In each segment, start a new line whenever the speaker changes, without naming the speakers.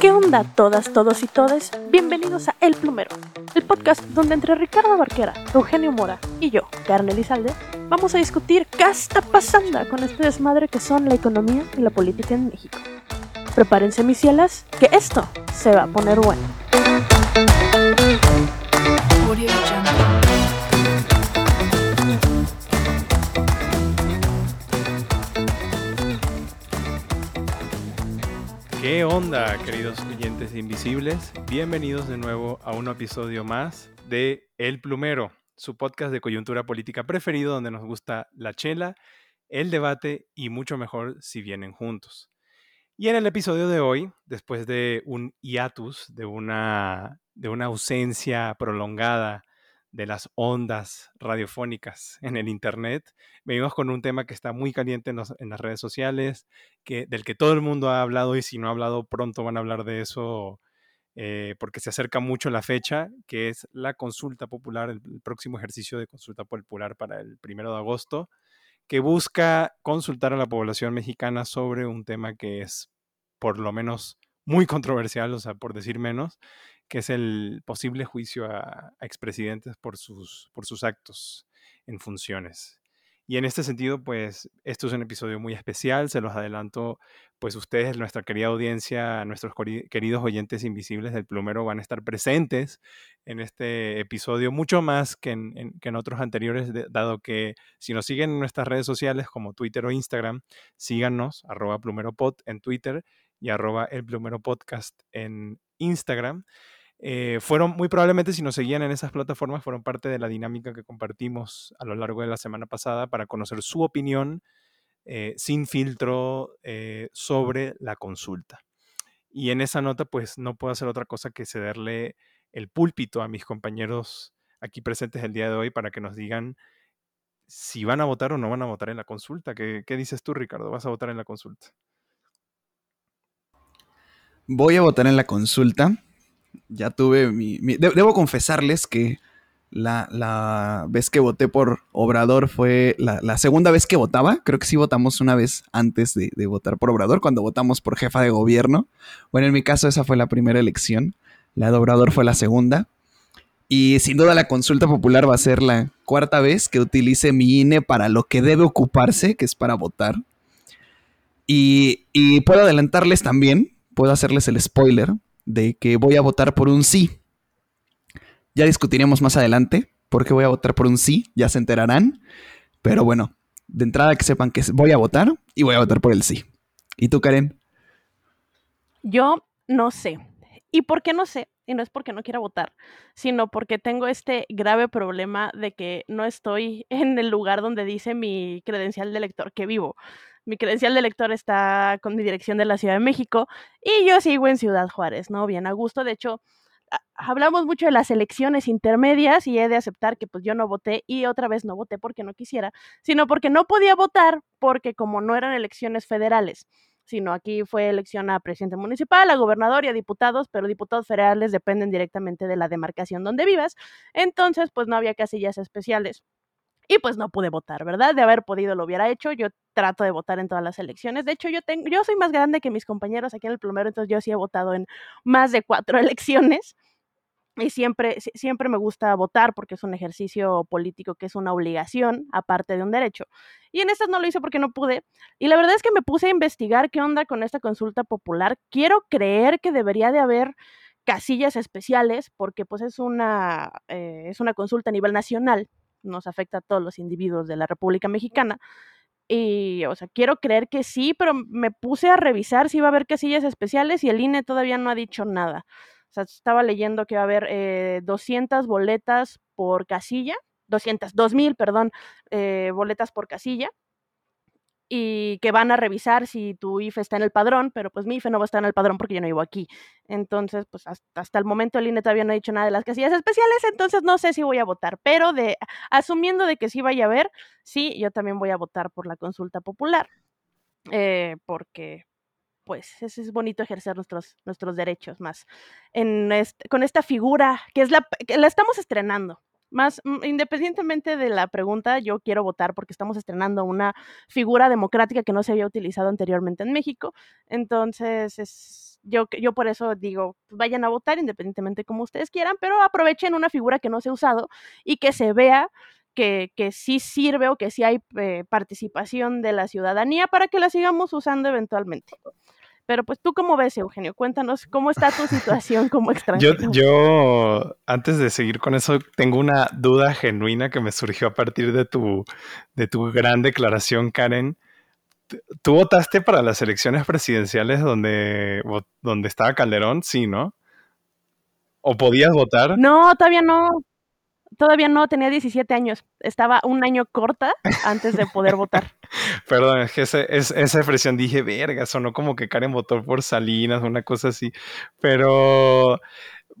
¿Qué onda todas, todos y todes? Bienvenidos a El Plumero, el podcast donde entre Ricardo Barquera, Eugenio Mora y yo, Carne Elizalde, vamos a discutir qué está pasando con este desmadre que son la economía y la política en México. Prepárense mis cielas, que esto se va a poner bueno.
¿Qué onda, queridos oyentes invisibles? Bienvenidos de nuevo a un episodio más de El Plumero, su podcast de coyuntura política preferido donde nos gusta la chela, el debate y mucho mejor si vienen juntos. Y en el episodio de hoy, después de un hiatus, de una, de una ausencia prolongada de las ondas radiofónicas en el Internet. Venimos con un tema que está muy caliente en, las redes sociales, que, del que todo el mundo ha hablado y si no ha hablado pronto van a hablar de eso eh, porque se acerca mucho la fecha, que es la consulta popular, el, próximo ejercicio de consulta popular para el primero de agosto, que busca consultar a la población mexicana sobre un tema que es por lo menos muy controversial, o sea, por decir menos, que es el posible juicio a, expresidentes por sus, por sus actos en funciones. Y en este sentido, pues, esto es un episodio muy especial, se los adelanto, pues ustedes, nuestra querida audiencia, nuestros queridos oyentes invisibles del plumero van a estar presentes en este episodio, mucho más que en, que en otros anteriores, dado que si nos siguen en nuestras redes sociales como Twitter o Instagram, síganos, arroba plumeropod en Twitter y arroba el plumero podcast en Instagram. Eh, fueron muy probablemente si nos seguían en esas plataformas, fueron parte de la dinámica que compartimos a lo largo de la semana pasada para conocer su opinión eh, sin filtro eh, sobre la consulta. Y en esa nota, pues no puedo hacer otra cosa que cederle el púlpito a mis compañeros aquí presentes el día de hoy para que nos digan si van a votar o no van a votar en la consulta. ¿Qué, qué dices tú, Ricardo? ¿Vas a votar en la consulta?
Voy a votar en la consulta ya tuve mi... debo confesarles que la, vez que voté por Obrador fue la, segunda vez que votaba. Creo que sí votamos una vez antes de, votar por Obrador, cuando votamos por jefa de gobierno. Bueno, en mi caso esa fue la primera elección. La de Obrador fue la segunda. Y sin duda la consulta popular va a ser la cuarta vez que utilice mi INE para lo que debe ocuparse, que es para votar. Y, y puedo adelantarles también, puedo hacerles el spoiler, de que voy a votar por un sí. Ya discutiremos más adelante por qué voy a votar por un sí, ya se enterarán. Pero bueno, de entrada que sepan que voy a votar y voy a votar por el sí. ¿Y tú, Karen?
Yo no sé. ¿Y por qué no sé? Y no es porque no quiera votar, sino porque tengo este grave problema de que no estoy en el lugar donde dice mi credencial de elector que vivo mi credencial de lector está con mi dirección de la Ciudad de México y yo sigo en Ciudad Juárez, ¿no? Bien a gusto. De hecho, hablamos mucho de las elecciones intermedias y he de aceptar que pues yo no voté y otra vez no voté porque no quisiera, sino porque no podía votar porque como no eran elecciones federales, sino aquí fue elección a presidente municipal, a gobernador y a diputados, pero diputados federales dependen directamente de la demarcación donde vivas, entonces pues no había casillas especiales y pues no pude votar, ¿verdad? De haber podido lo hubiera hecho. Yo trato de votar en todas las elecciones. De hecho, yo tengo, yo soy más grande que mis compañeros aquí en el plumero, entonces yo sí he votado en más de cuatro elecciones. Y siempre, siempre me gusta votar porque es un ejercicio político que es una obligación, aparte de un derecho. Y en estas no lo hice porque no pude. Y la verdad es que me puse a investigar qué onda con esta consulta popular. Quiero creer que debería de haber casillas especiales porque pues es una, eh, es una consulta a nivel nacional nos afecta a todos los individuos de la República Mexicana. Y, o sea, quiero creer que sí, pero me puse a revisar si iba a haber casillas especiales y el INE todavía no ha dicho nada. O sea, estaba leyendo que va a haber eh, 200 boletas por casilla, 200, 2000, perdón, eh, boletas por casilla y que van a revisar si tu IFE está en el padrón, pero pues mi IFE no va a estar en el padrón porque yo no vivo aquí. Entonces, pues hasta, el momento el INE todavía no ha dicho nada de las casillas especiales, entonces no sé si voy a votar, pero de asumiendo de que sí vaya a haber, sí, yo también voy a votar por la consulta popular, eh, porque pues es, bonito ejercer nuestros, nuestros derechos más con esta figura que es la que la estamos estrenando más mm, independientemente de la pregunta, yo quiero votar porque estamos estrenando una figura democrática que no se había utilizado anteriormente en México. Entonces, es, yo, yo por eso digo, vayan a votar independientemente como ustedes quieran, pero aprovechen una figura que no se ha usado y que se vea que, que, sí sirve o que sí hay eh, participación de la ciudadanía para que la sigamos usando eventualmente. Pero pues tú cómo ves, Eugenio, cuéntanos cómo está tu situación como extranjero.
Yo, yo, antes de seguir con eso, tengo una duda genuina que me surgió a partir de tu, de tu gran declaración, Karen. ¿Tú votaste para las elecciones presidenciales donde, donde estaba Calderón? Sí, ¿no? ¿O podías votar?
No, todavía no todavía no, tenía 17 años. Estaba un año corta antes de poder votar.
Perdón, es que ese, es, esa expresión dije, verga, sonó como que Karen votó por Salinas, una cosa así. Pero,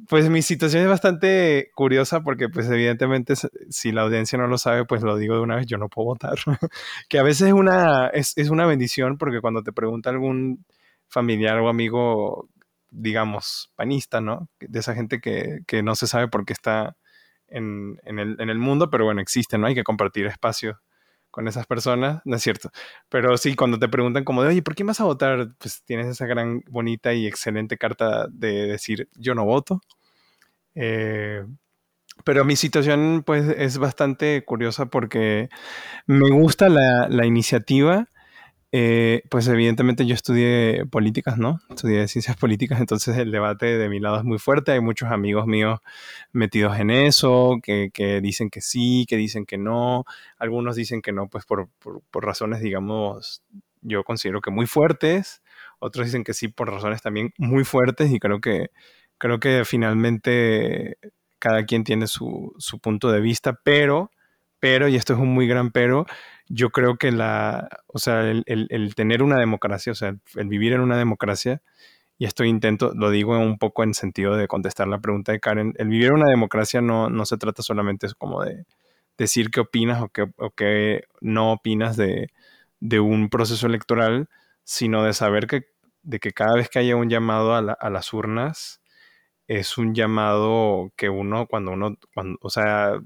pues mi situación es bastante curiosa porque, pues evidentemente, si la audiencia no lo sabe, pues lo digo de una vez, yo no puedo votar. que a veces es una, es, es una bendición porque cuando te pregunta algún familiar o amigo, digamos, panista, ¿no? De esa gente que, que no se sabe por qué está en, el, en, el, mundo, pero bueno, existen, ¿no? Hay que compartir espacio con esas personas, no es cierto. Pero sí, cuando te preguntan como de, oye, ¿por qué vas a votar? Pues tienes esa gran, bonita y excelente carta de decir, yo no voto. Eh, pero mi situación, pues, es bastante curiosa porque me gusta la, la iniciativa eh, pues evidentemente yo estudié políticas, ¿no? Estudié ciencias políticas, entonces el debate de mi lado es muy fuerte. Hay muchos amigos míos metidos en eso, que, dicen que sí, que dicen que no. Algunos dicen que no, pues por, razones, digamos, yo considero que muy fuertes. Otros dicen que sí por razones también muy fuertes y creo que, creo que finalmente cada quien tiene su, su punto de vista, pero, pero, y esto es un muy gran pero, yo creo que la, o sea, el, tener una democracia, o sea, el, vivir en una democracia, y esto intento, lo digo un poco en sentido de contestar la pregunta de Karen, el vivir en una democracia no, no se trata solamente como de decir qué opinas o qué, o qué no opinas de, de, un proceso electoral, sino de saber que, de que cada vez que haya un llamado a, a las urnas, es un llamado que uno, cuando uno, cuando, o sea,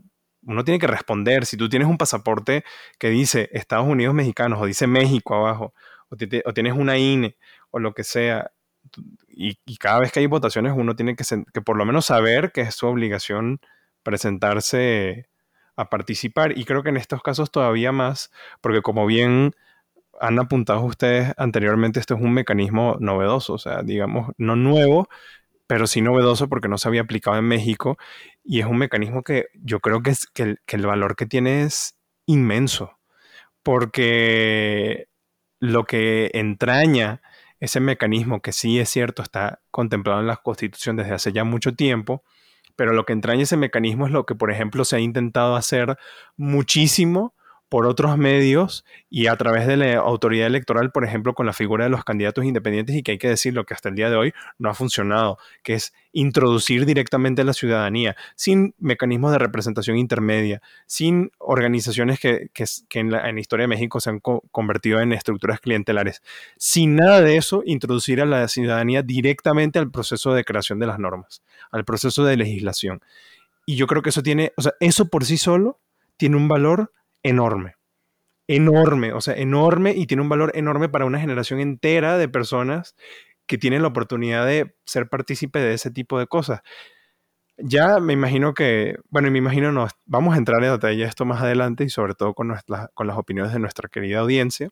uno tiene que responder. Si tú tienes un pasaporte que dice Estados Unidos mexicanos o dice México abajo, o, tienes una INE o lo que sea, y, cada vez que hay votaciones uno tiene que, que, por lo menos saber que es su obligación presentarse a participar. Y creo que en estos casos todavía más, porque como bien han apuntado ustedes anteriormente, esto es un mecanismo novedoso, o sea, digamos, no nuevo, pero sí novedoso porque no se había aplicado en México y es un mecanismo que yo creo que, es, que, el, valor que tiene es inmenso, porque lo que entraña ese mecanismo, que sí es cierto, está contemplado en la Constitución desde hace ya mucho tiempo, pero lo que entraña ese mecanismo es lo que, por ejemplo, se ha intentado hacer muchísimo por otros medios y a través de la autoridad electoral, por ejemplo, con la figura de los candidatos independientes y que hay que decirlo que hasta el día de hoy no ha funcionado, que es introducir directamente a la ciudadanía, sin mecanismos de representación intermedia, sin organizaciones que, en, la, historia de México se han convertido en estructuras clientelares, sin nada de eso, introducir a la ciudadanía directamente al proceso de creación de las normas, al proceso de legislación. Y yo creo que eso tiene, o sea, eso por sí solo tiene un valor enorme. Enorme, o sea, enorme y tiene un valor enorme para una generación entera de personas que tienen la oportunidad de ser partícipe de ese tipo de cosas. Ya me imagino que, bueno, me imagino no, vamos a entrar en detalle esto más adelante y sobre todo con, con las opiniones de nuestra querida audiencia.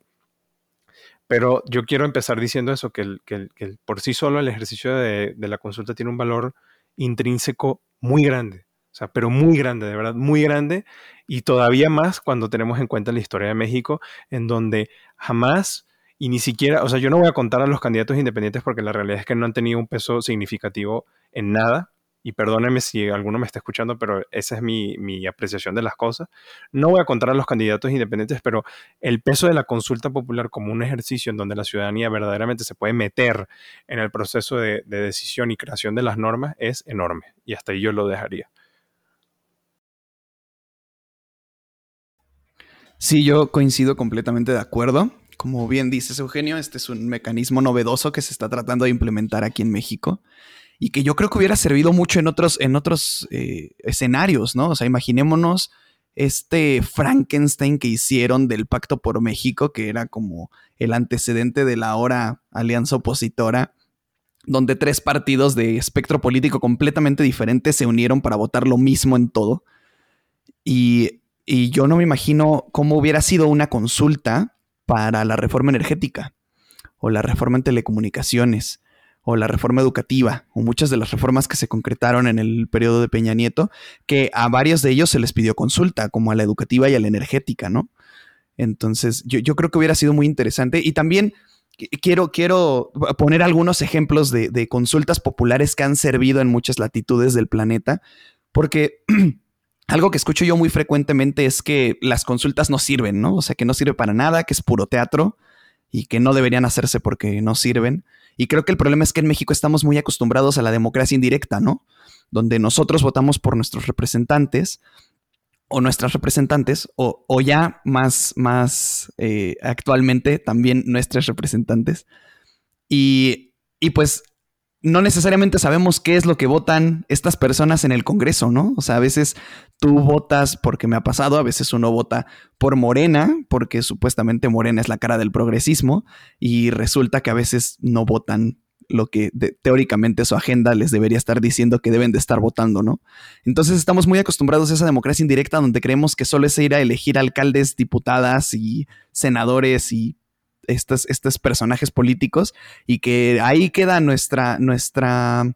Pero yo quiero empezar diciendo eso, que, el, que, por sí solo el ejercicio de la consulta tiene un valor intrínseco muy grande. O sea, pero muy grande, de verdad, muy grande. Y todavía más cuando tenemos en cuenta la historia de México, en donde jamás y ni siquiera, o sea, yo no voy a contar a los candidatos independientes porque la realidad es que no han tenido un peso significativo en nada. Y perdóneme si alguno me está escuchando, pero esa es mi, mi apreciación de las cosas. No voy a contar a los candidatos independientes, pero el peso de la consulta popular como un ejercicio en donde la ciudadanía verdaderamente se puede meter en el proceso de, de decisión y creación de las normas es enorme. Y hasta ahí yo lo dejaría.
Sí, yo coincido completamente de acuerdo. Como bien dices, Eugenio, este es un mecanismo novedoso que se está tratando de implementar aquí en México. y que yo creo que hubiera servido mucho en otros, en otros eh, escenarios, ¿no? O sea, imaginémonos este Frankenstein que hicieron del Pacto por México, que era como el antecedente de la ahora alianza opositora, donde tres partidos de espectro político completamente diferente se unieron para votar lo mismo en todo. Y, y yo no me imagino cómo hubiera sido una consulta para la reforma energética o la reforma en telecomunicaciones o la reforma educativa, o muchas de las reformas que se concretaron en el periodo de Peña Nieto, que a varios de ellos se les pidió consulta, como a la educativa y a la energética, ¿no? Entonces, yo, creo que hubiera sido muy interesante. Y también quiero, quiero poner algunos ejemplos de, de consultas populares que han servido en muchas latitudes del planeta, porque algo que escucho yo muy frecuentemente es que las consultas no sirven, ¿no? O sea, que no sirve para nada, que es puro teatro y que no deberían hacerse porque no sirven. Y creo que el problema es que en México estamos muy acostumbrados a la democracia indirecta, ¿no? Donde nosotros votamos por nuestros representantes o nuestras representantes, o, ya más, más eh, actualmente también nuestras representantes. Y, y pues no necesariamente sabemos qué es lo que votan estas personas en el Congreso, ¿no? O sea, a veces tú votas porque me ha pasado, a veces uno vota por Morena, porque supuestamente Morena es la cara del progresismo, y resulta que a veces no votan lo que teóricamente su agenda les debería estar diciendo que deben de estar votando, ¿no? Entonces estamos muy acostumbrados a esa democracia indirecta donde creemos que solo es ir a elegir alcaldes, diputadas y senadores y estos, estos personajes políticos y que ahí queda nuestra, nuestra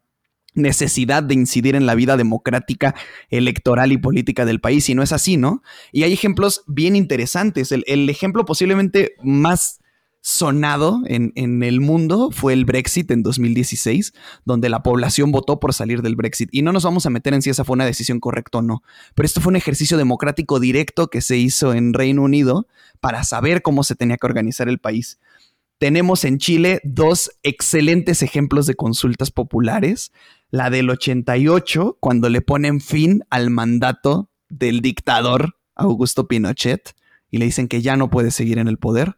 necesidad de incidir en la vida democrática, electoral y política del país, y no es así, ¿no? Y hay ejemplos bien interesantes. El, el ejemplo posiblemente más sonado en, el mundo fue el Brexit en 2016, donde la población votó por salir del Brexit. Y no nos vamos a meter en si esa fue una decisión correcta o no, pero esto fue un ejercicio democrático directo que se hizo en Reino Unido para saber cómo se tenía que organizar el país. Tenemos en Chile dos excelentes ejemplos de consultas populares. La del 88, cuando le ponen fin al mandato del dictador Augusto Pinochet y le dicen que ya no puede seguir en el poder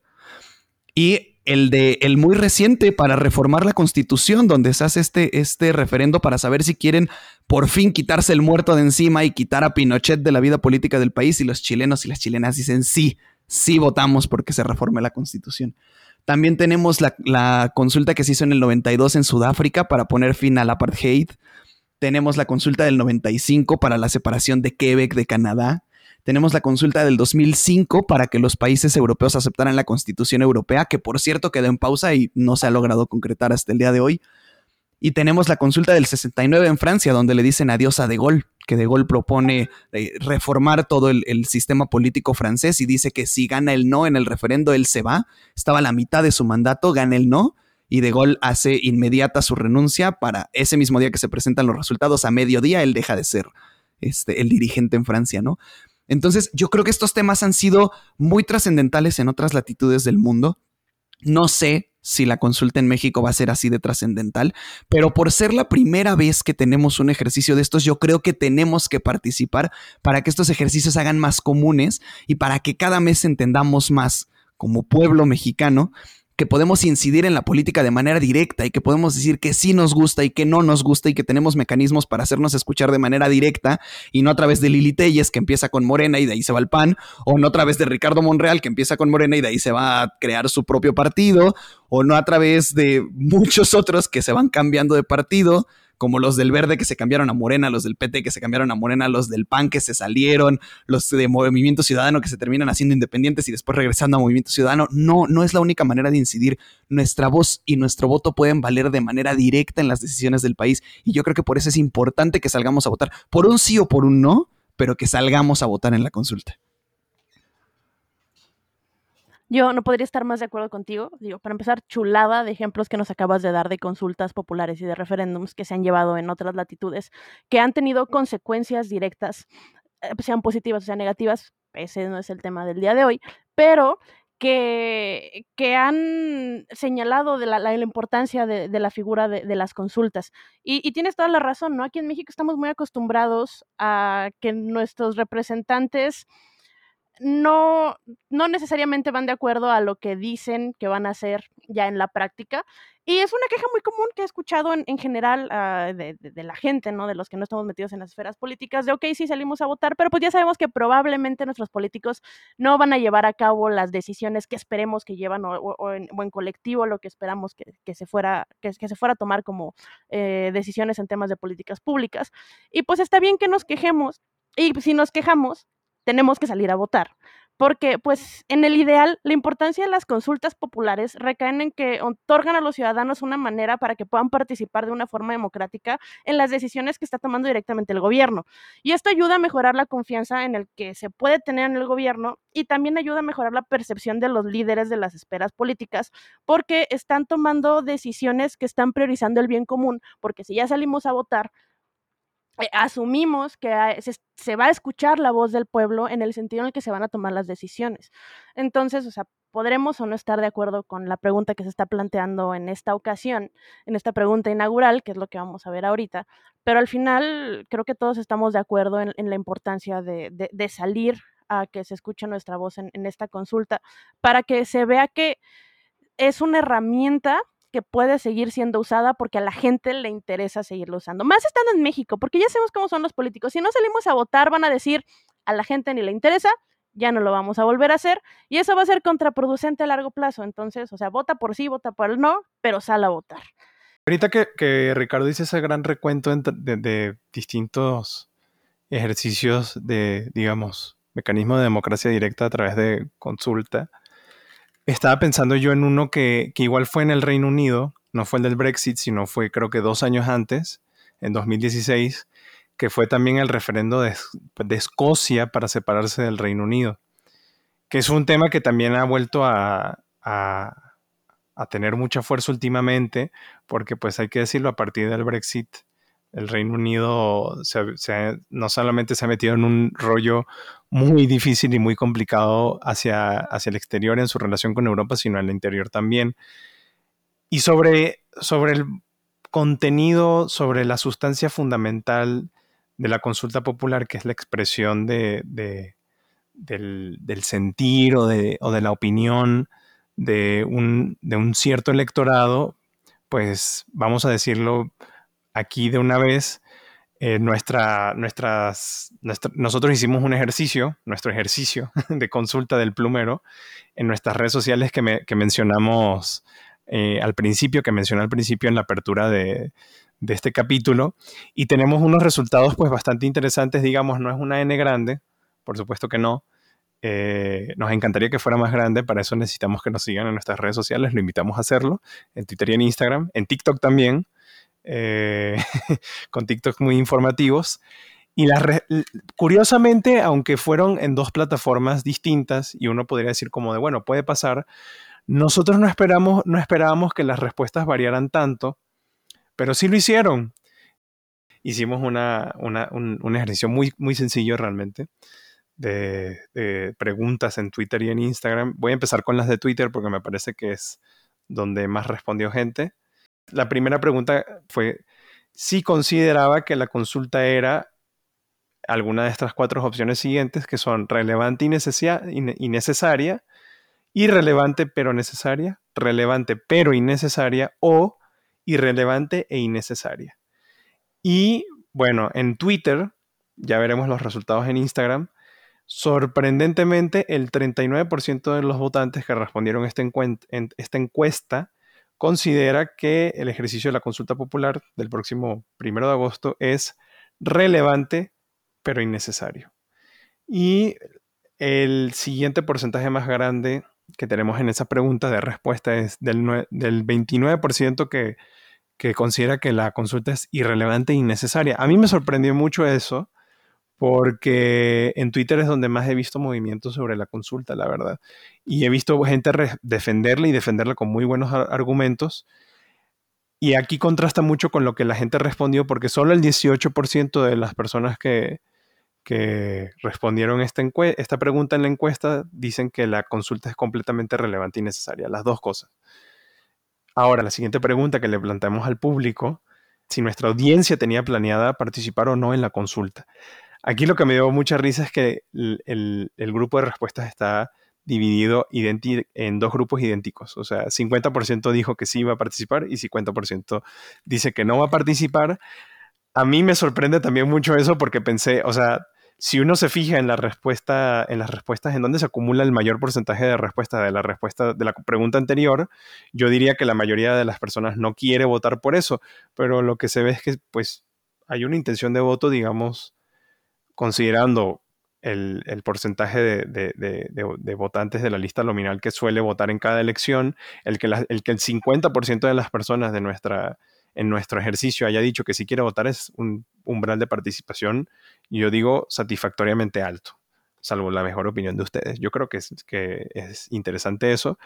y el de el muy reciente para reformar la constitución, donde se hace este, este referendo para saber si quieren por fin quitarse el muerto de encima y quitar a Pinochet de la vida política del país. Y los chilenos y las chilenas dicen sí, sí votamos porque se reforme la constitución. También tenemos la, la consulta que se hizo en el 92 en Sudáfrica para poner fin al apartheid. Tenemos la consulta del 95 para la separación de Quebec de Canadá. Tenemos la consulta del 2005 para que los países europeos aceptaran la Constitución Europea, que por cierto quedó en pausa y no se ha logrado concretar hasta el día de hoy. Y tenemos la consulta del 69 en Francia, donde le dicen adiós a De Gaulle, que De Gaulle propone eh, reformar todo el, sistema político francés y dice que si gana el no en el referendo, él se va. Estaba a la mitad de su mandato, gana el no y De Gaulle hace inmediata su renuncia para ese mismo día que se presentan los resultados, a mediodía, él deja de ser este, el dirigente en Francia, ¿no? Entonces, yo creo que estos temas han sido muy trascendentales en otras latitudes del mundo. No sé si la consulta en México va a ser así de trascendental, pero por ser la primera vez que tenemos un ejercicio de estos, yo creo que tenemos que participar para que estos ejercicios hagan más comunes y para que cada mes entendamos más como pueblo mexicano que podemos incidir en la política de manera directa y que podemos decir que sí nos gusta y que no nos gusta y que tenemos mecanismos para hacernos escuchar de manera directa y no a través de Lili Telles que empieza con Morena y de ahí se va al PAN o no a través de Ricardo Monreal que empieza con Morena y de ahí se va a crear su propio partido o no a través de muchos otros que se van cambiando de partido como los del verde que se cambiaron a Morena, los del PT que se cambiaron a Morena, los del PAN que se salieron, los de Movimiento Ciudadano que se terminan haciendo independientes y después regresando a Movimiento Ciudadano. No, no es la única manera de incidir. Nuestra voz y nuestro voto pueden valer de manera directa en las decisiones del país y yo creo que por eso es importante que salgamos a votar por un sí o por un no, pero que salgamos a votar en la consulta.
Yo no podría estar más de acuerdo contigo. Digo, para empezar, chulada de ejemplos que nos acabas de dar de consultas populares y de referéndums que se han llevado en otras latitudes, que han tenido consecuencias directas, eh, sean positivas o sean negativas. Ese no es el tema del día de hoy, pero que, que han señalado de la, la, importancia de, de, la figura de, de las consultas. Y, y, tienes toda la razón, ¿no? Aquí en México estamos muy acostumbrados a que nuestros representantes no, no necesariamente van de acuerdo a lo que dicen que van a hacer ya en la práctica. Y es una queja muy común que he escuchado en, en general uh, de, de, de, la gente, ¿no? De los que no estamos metidos en las esferas políticas, de, ok, sí salimos a votar, pero pues ya sabemos que probablemente nuestros políticos no van a llevar a cabo las decisiones que esperemos que llevan o, o, o, en, o en, colectivo lo que esperamos que, que se, fuera, que, que, se fuera a tomar como eh, decisiones en temas de políticas públicas. Y pues está bien que nos quejemos, y si nos quejamos, tenemos que salir a votar porque pues en el ideal la importancia de las consultas populares recaen en que otorgan a los ciudadanos una manera para que puedan participar de una forma democrática en las decisiones que está tomando directamente el gobierno. Y esto ayuda a mejorar la confianza en el que se puede tener en el gobierno y también ayuda a mejorar la percepción de los líderes de las esferas políticas porque están tomando decisiones que están priorizando el bien común, porque si ya salimos a votar, eh, asumimos que se, va a escuchar la voz del pueblo en el sentido en el que se van a tomar las decisiones. Entonces, o sea, podremos o no estar de acuerdo con la pregunta que se está planteando en esta ocasión, en esta pregunta inaugural, que es lo que vamos a ver ahorita, pero al final creo que todos estamos de acuerdo en, la importancia de, salir a que se escuche nuestra voz en esta consulta para que se vea que es una herramienta que puede seguir siendo usada porque a la gente le interesa seguirlo usando. Más estando en México, porque ya sabemos cómo son los políticos. Si no salimos a votar, van a decir a la gente ni le interesa, ya no lo vamos a volver a hacer y eso va a ser contraproducente a largo plazo. Entonces, o sea, vota por sí, vota por el no, pero sal a votar.
Ahorita que, Ricardo dice ese gran recuento de, de distintos ejercicios de, digamos, mecanismo de democracia directa a través de consulta, estaba pensando yo en uno que, que, igual fue en el Reino Unido, no fue el del Brexit, sino fue creo que dos años antes, en 2016, que fue también el referendo de, de Escocia para separarse del Reino Unido, que es un tema que también ha vuelto a, a, a tener mucha fuerza últimamente, porque pues hay que decirlo, a partir del Brexit, el Reino Unido no solamente se ha metido en un rollo muy difícil y muy complicado hacia, hacia el exterior en su relación con Europa, sino el interior también. Y sobre, sobre el contenido, sobre la sustancia fundamental de la consulta popular, que es la expresión de, de, del, del, sentir o de, o de la opinión de un, de un cierto electorado, pues vamos a decirlo aquí de una vez, eh, nuestra, nuestras, nuestra, nosotros hicimos un ejercicio, nuestro ejercicio de consulta del plumero en nuestras redes sociales que, me, que mencionamos eh, al principio, que mencioné al principio en la apertura de, de, este capítulo, y tenemos unos resultados pues bastante interesantes, digamos, no es una N grande, por supuesto que no, eh, nos encantaría que fuera más grande, para eso necesitamos que nos sigan en nuestras redes sociales, lo invitamos a hacerlo, en Twitter y en Instagram, en TikTok también, eh, con TikTok muy informativos. Y las curiosamente, aunque fueron en dos plataformas distintas, y uno podría decir como de, bueno, puede pasar, nosotros no, esperamos, no esperábamos que las respuestas variaran tanto, pero sí lo hicieron. Hicimos una, una, un, ejercicio muy, muy sencillo realmente de preguntas en Twitter y en Instagram. Voy a empezar con las de Twitter porque me parece que es donde más respondió gente la primera pregunta fue si consideraba que la consulta era alguna de estas cuatro opciones siguientes, que son relevante y, necesaria, irrelevante pero necesaria, relevante pero innecesaria o irrelevante e innecesaria. Y bueno, en Twitter, ya veremos los resultados en Instagram, sorprendentemente el 39% de los votantes que respondieron esta, esta encuesta considera que el ejercicio de la consulta popular del próximo primero de agosto es relevante pero innecesario. Y el siguiente porcentaje más grande que tenemos en esa pregunta de respuesta es del, del 29% que, que considera que la consulta es irrelevante e innecesaria. A mí me sorprendió mucho eso porque en Twitter es donde más he visto movimientos sobre la consulta, la verdad. Y he visto gente defenderla y defenderla con muy buenos argumentos. Y aquí contrasta mucho con lo que la gente respondió, porque solo el 18% de las personas que, respondieron esta pregunta en la encuesta dicen que la consulta es completamente relevante y necesaria, las dos cosas. Ahora, la siguiente pregunta que le planteamos al público, si nuestra audiencia tenía planeada participar o no en la consulta. Aquí lo que me dio mucha risa es que el, grupo de respuestas está dividido en dos grupos idénticos. O sea, 50% dijo que sí va a participar y 50% dice que no va a participar. A mí me sorprende también mucho eso porque pensé, o sea, si uno se fija en la respuesta, en las respuestas en donde se acumula el mayor porcentaje de respuesta de la respuesta de la pregunta anterior, yo diría que la mayoría de las personas no quiere votar por eso, pero lo que se ve es que pues hay una intención de voto, digamos, considerando el, porcentaje de, votantes de la lista nominal que suele votar en cada elección, el que, el, que el 50% de las personas de nuestra, en nuestro ejercicio haya dicho que si quiere votar es un umbral de participación, yo digo satisfactoriamente alto, salvo la mejor opinión de ustedes. Yo creo que es, que es interesante eso.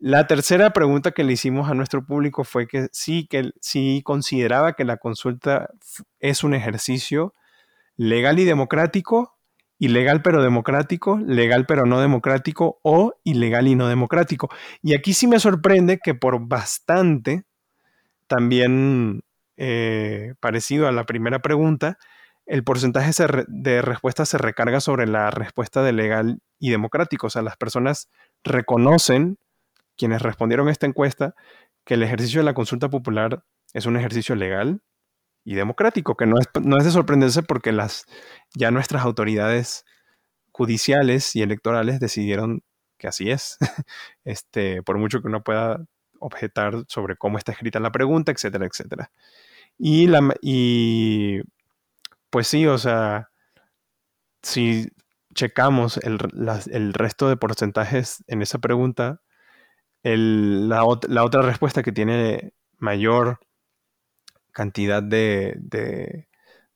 La tercera pregunta que le hicimos a nuestro público fue que sí, que sí consideraba que la consulta es un ejercicio legal y democrático, ilegal pero democrático, legal pero no democrático o ilegal y no democrático. Y aquí sí me sorprende que por bastante, también eh, parecido a la primera pregunta, el porcentaje de respuesta se recarga sobre la respuesta de legal y democrático. O sea, las personas reconocen, quienes respondieron esta encuesta, que el ejercicio de la consulta popular es un ejercicio legal y democrático, que no es, no es de sorprenderse porque las, ya nuestras autoridades judiciales y electorales decidieron que así es. Este, por mucho que uno pueda objetar sobre cómo está escrita la pregunta, etcétera, etcétera. Y, la, y pues sí, o sea, si checamos el, resto de porcentajes en esa pregunta, la, otra respuesta que tiene mayor cantidad de,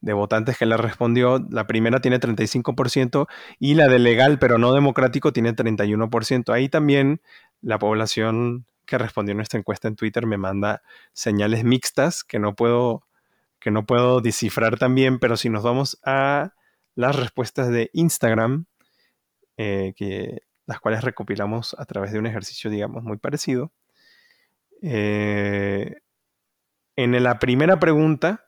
de, votantes que la respondió, la primera tiene 35% y la de legal pero no democrático tiene 31%. Ahí también la población que respondió a nuestra encuesta en Twitter me manda señales mixtas que no puedo que no puedo descifrar también, pero si nos vamos a las respuestas de Instagram, eh, que, las cuales recopilamos a través de un ejercicio, digamos, muy parecido. Eh, en la primera pregunta,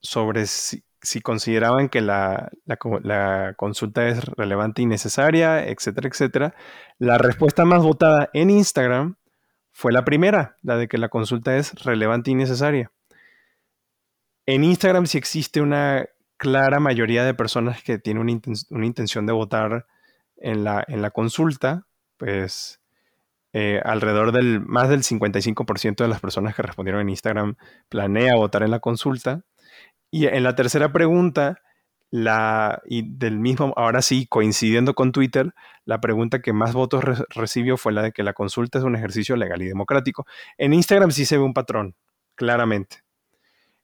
sobre si, consideraban que la, consulta es relevante y necesaria, etcétera, etcétera, la respuesta más votada en Instagram fue la primera, la de que la consulta es relevante y necesaria. En Instagram sí existe una clara mayoría de personas que tienen una, intención de votar en la consulta, pues eh, alrededor del más del 55% de las personas que respondieron en Instagram planea votar en la consulta. Y en la tercera pregunta, la, y del mismo, ahora sí, coincidiendo con Twitter, la pregunta que más votos recibió fue la de que la consulta es un ejercicio legal y democrático. En Instagram sí se ve un patrón, claramente.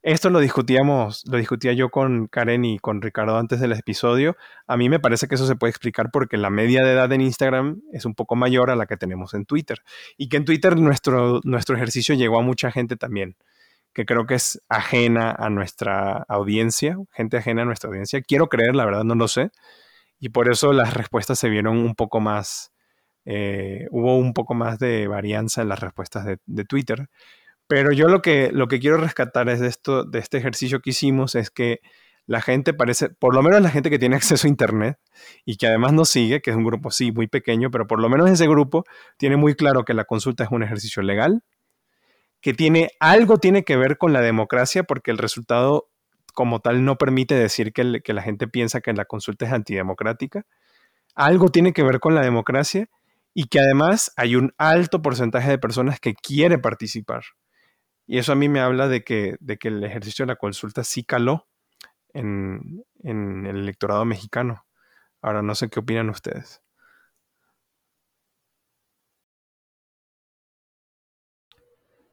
Esto lo discutíamos, lo discutía yo con Karen y con Ricardo antes del episodio. A mí me parece que eso se puede explicar porque la media de edad en Instagram es un poco mayor a la que tenemos en Twitter. Y que en Twitter nuestro, nuestro ejercicio llegó a mucha gente también, que creo que es ajena a nuestra audiencia, gente ajena a nuestra audiencia. Quiero creer, la verdad no lo sé. Y por eso las respuestas se vieron un poco más, eh, hubo un poco más de varianza en las respuestas de, de Twitter. Pero yo lo que, lo que quiero rescatar es de, esto, de este ejercicio que hicimos es que la gente parece, por lo menos la gente que tiene acceso a Internet y que además nos sigue, que es un grupo sí muy pequeño, pero por lo menos ese grupo tiene muy claro que la consulta es un ejercicio legal, que tiene algo tiene que ver con la democracia porque el resultado como tal no permite decir que, que la gente piensa que la consulta es antidemocrática. Algo tiene que ver con la democracia y que además hay un alto porcentaje de personas que quiere participar. Y eso a mí me habla de que, de que el ejercicio de la consulta sí caló en, el electorado mexicano. Ahora no sé qué opinan ustedes.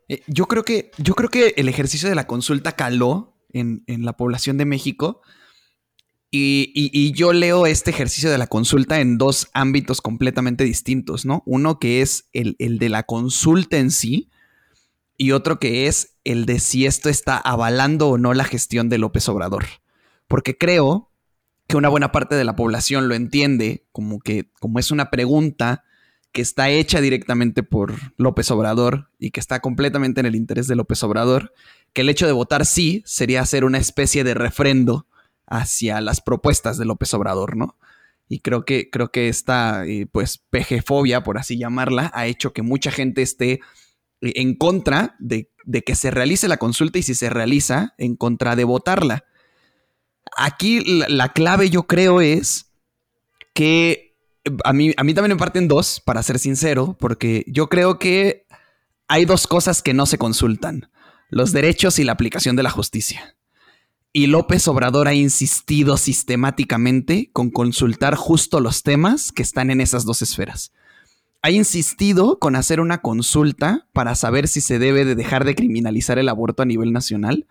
Eh, yo, creo que, yo creo que el ejercicio de la consulta caló en, la población de México. Y, yo leo este ejercicio de la consulta en dos ámbitos completamente distintos, ¿no? Uno que es el, el de la consulta en sí, y otro que es el de si esto está avalando o no la gestión de López Obrador. Porque creo que una buena parte de la población lo entiende como que como es una pregunta que está hecha directamente por López Obrador y que está completamente en el interés de López Obrador, que el hecho de votar sí sería hacer una especie de refrendo hacia las propuestas de López Obrador, ¿no? Y creo que, creo que esta, eh, pues, pejefobia, por así llamarla, ha hecho que mucha gente esté en contra de, que se realice la consulta y si se realiza, en contra de votarla. Aquí la, la clave, yo creo, es que a mí, a mí también me parten dos, para ser sincero, porque yo creo que hay dos cosas que no se consultan, los derechos y la aplicación de la justicia. Y López Obrador ha insistido sistemáticamente con consultar justo los temas que están en esas dos esferas. Ha insistido con hacer una consulta para saber si se debe de dejar de criminalizar el aborto a nivel nacional,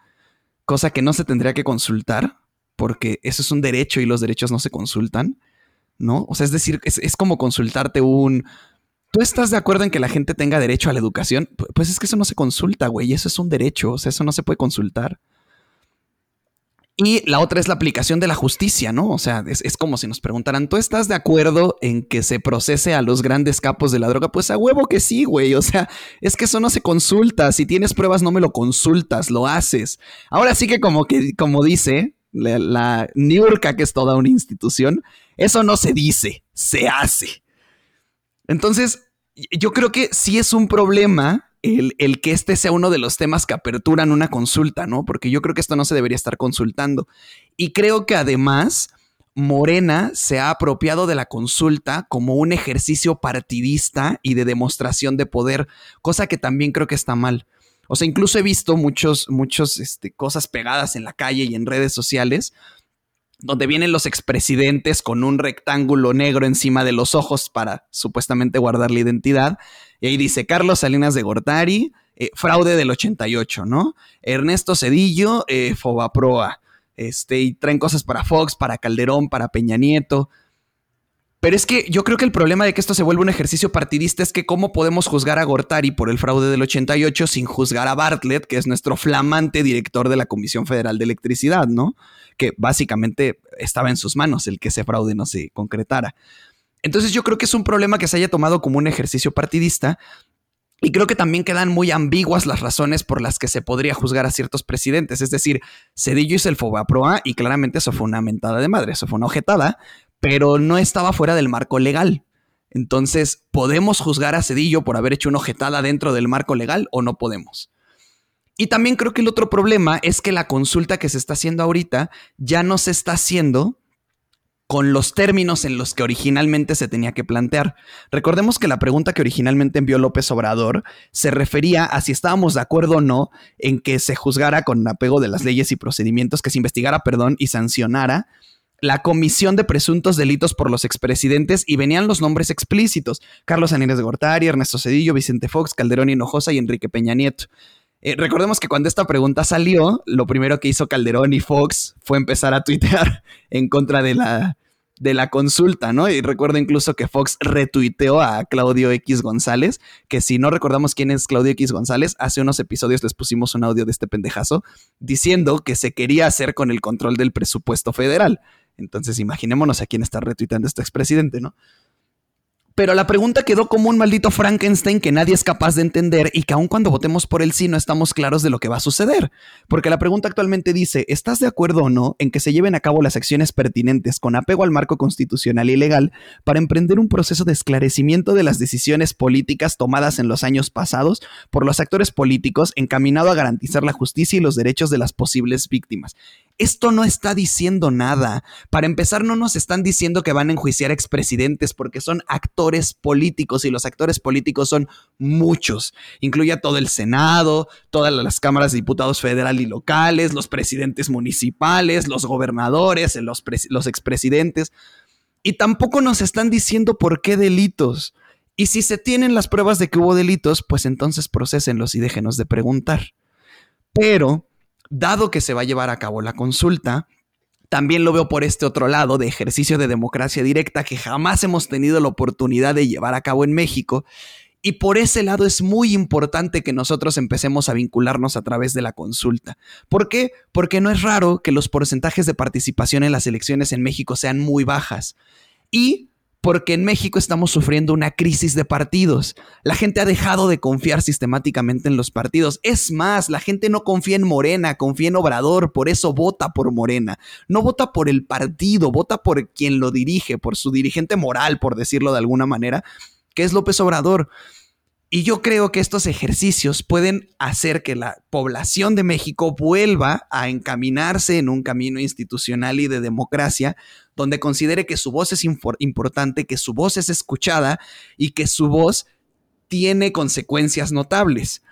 cosa que no se tendría que consultar, porque eso es un derecho y los derechos no se consultan, ¿no? O sea, es decir, es, es como consultarte un, ¿Tú estás de acuerdo en que la gente tenga derecho a la educación? Pues es que eso no se consulta, güey. Eso es un derecho. O sea, eso no se puede consultar. Y la otra es la aplicación de la justicia, ¿no? O sea, es, como si nos preguntaran, ¿tú estás de acuerdo en que se procese a los grandes capos de la droga? Pues a huevo que sí, güey. O sea, es que eso no se consulta. Si tienes pruebas, no me lo consultas, lo haces. Ahora sí que como que, como dice la, la que es toda una institución, eso no se dice, se hace. Entonces, yo creo que sí es un problema el, que este sea uno de los temas que aperturan una consulta, ¿no? Porque yo creo que esto no se debería estar consultando. Y creo que además Morena se ha apropiado de la consulta como un ejercicio partidista y de demostración de poder, cosa que también creo que está mal. O sea, incluso he visto muchos, muchos este, cosas pegadas en la calle y en redes sociales donde vienen los expresidentes con un rectángulo negro encima de los ojos para supuestamente guardar la identidad. Y ahí dice Carlos Salinas de Gortari, eh, fraude del 88, ¿no? Ernesto Cedillo, eh, Fobaproa. Este, y traen cosas para Fox, para Calderón, para Peña Nieto. Pero es que yo creo que el problema de que esto se vuelva un ejercicio partidista es que cómo podemos juzgar a Gortari por el fraude del 88 sin juzgar a Bartlett, que es nuestro flamante director de la Comisión Federal de Electricidad, ¿no? Que básicamente estaba en sus manos el que ese fraude no se concretara. Entonces yo creo que es un problema que se haya tomado como un ejercicio partidista y creo que también quedan muy ambiguas las razones por las que se podría juzgar a ciertos presidentes. Es decir, Cedillo hizo el Fobaproa y claramente eso fue una mentada de madre, eso fue una objetada, pero no estaba fuera del marco legal. Entonces, ¿podemos juzgar a Cedillo por haber hecho una ojetada dentro del marco legal o no podemos? Y también creo que el otro problema es que la consulta que se está haciendo ahorita ya no se está haciendo con los términos en los que originalmente se tenía que plantear. Recordemos que la pregunta que originalmente envió López Obrador se refería a si estábamos de acuerdo o no en que se juzgara con apego de las leyes y procedimientos, que se investigara, perdón, y sancionara la comisión de presuntos delitos por los expresidentes y venían los nombres explícitos. Carlos Aníbal de Gortari, Ernesto Cedillo, Vicente Fox, Calderón Hinojosa y Enrique Peña Nieto. Eh, recordemos que cuando esta pregunta salió, lo primero que hizo Calderón y Fox fue empezar a tuitear en contra de la, de la consulta, ¿no? Y recuerdo incluso que Fox retuiteó a Claudio X González, que si no recordamos quién es Claudio X González, hace unos episodios les pusimos un audio de este pendejazo diciendo que se quería hacer con el control del presupuesto federal. Entonces, imaginémonos a quién está retuiteando este expresidente, ¿no? Pero la pregunta quedó como un maldito Frankenstein que nadie es capaz de entender y que aun cuando votemos por el sí no estamos claros de lo que va a suceder. Porque la pregunta actualmente dice, ¿estás de acuerdo o no en que se lleven a cabo las acciones pertinentes con apego al marco constitucional y legal para emprender un proceso de esclarecimiento de las decisiones políticas tomadas en los años pasados por los actores políticos encaminado a garantizar la justicia y los derechos de las posibles víctimas? Esto no está diciendo nada. Para empezar, no nos están diciendo que van a enjuiciar expresidentes porque son actores políticos y los actores políticos son muchos. Incluye a todo el Senado, todas las cámaras de diputados federal y locales, los presidentes municipales, los gobernadores, los, los expresidentes. Y tampoco nos están diciendo por qué delitos. Y si se tienen las pruebas de que hubo delitos, pues entonces procesenlos y déjenos de preguntar. Pero dado que se va a llevar a cabo la consulta, también lo veo por este otro lado de ejercicio de democracia directa que jamás hemos tenido la oportunidad de llevar a cabo en México. Y por ese lado es muy importante que nosotros empecemos a vincularnos a través de la consulta. ¿Por qué? Porque no es raro que los porcentajes de participación en las elecciones en México sean muy bajas. Y porque en México estamos sufriendo una crisis de partidos. La gente ha dejado de confiar sistemáticamente en los partidos. Es más, la gente no confía en Morena, confía en Obrador, por eso vota por Morena. No vota por el partido, vota por quien lo dirige, por su dirigente moral, por decirlo de alguna manera, que es López Obrador. Y yo creo que estos ejercicios pueden hacer que la población de México vuelva a encaminarse en un camino institucional y de democracia, donde considere que su voz es importante, que su voz es escuchada y que su voz tiene consecuencias notables.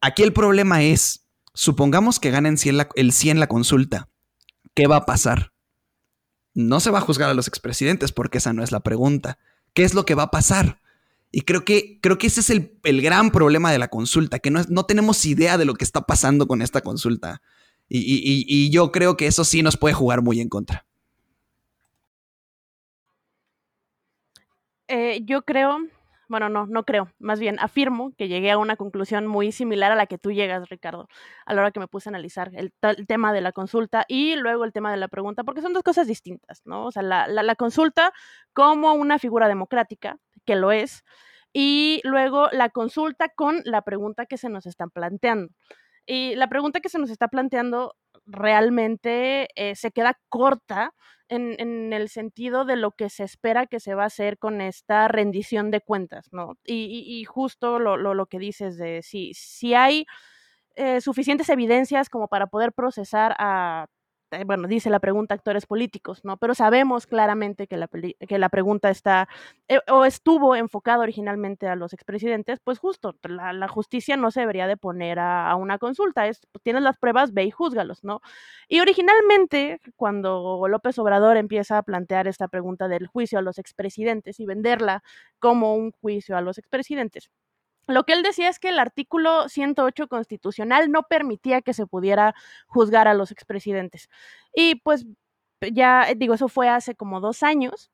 Aquí el problema es, supongamos que ganen el 100 la consulta, ¿qué va a pasar? No se va a juzgar a los expresidentes porque esa no es la pregunta. ¿Qué es lo que va a pasar? Y creo que, creo que ese es el, gran problema de la consulta, que no, no, tenemos idea de lo que está pasando con esta consulta. Y, yo creo que eso sí nos puede jugar muy en contra.
Eh, yo creo, bueno, no, no creo, más bien afirmo que llegué a una conclusión muy similar a la que tú llegas, Ricardo, a la hora que me puse a analizar el, tema de la consulta y luego el tema de la pregunta, porque son dos cosas distintas, ¿no? O sea, la, consulta como una figura democrática, que lo es, y luego la consulta con la pregunta que se nos están planteando. Y la pregunta que se nos está planteando realmente eh, se queda corta en, el sentido de lo que se espera que se va a hacer con esta rendición de cuentas, ¿no? Y, justo lo, lo, que dices de si, si hay eh, suficientes evidencias como para poder procesar a bueno, dice la pregunta actores políticos, ¿no? Pero sabemos claramente que la, que la pregunta está eh, o estuvo enfocada originalmente a los expresidentes, pues justo, la, justicia no se debería de poner a, una consulta, es, tienes las pruebas, ve y júzgalos, ¿no? Y originalmente, cuando López Obrador empieza a plantear esta pregunta del juicio a los expresidentes y venderla como un juicio a los expresidentes, lo que él decía es que el artículo 108 constitucional no permitía que se pudiera juzgar a los expresidentes. Y pues ya digo, eso fue hace como dos años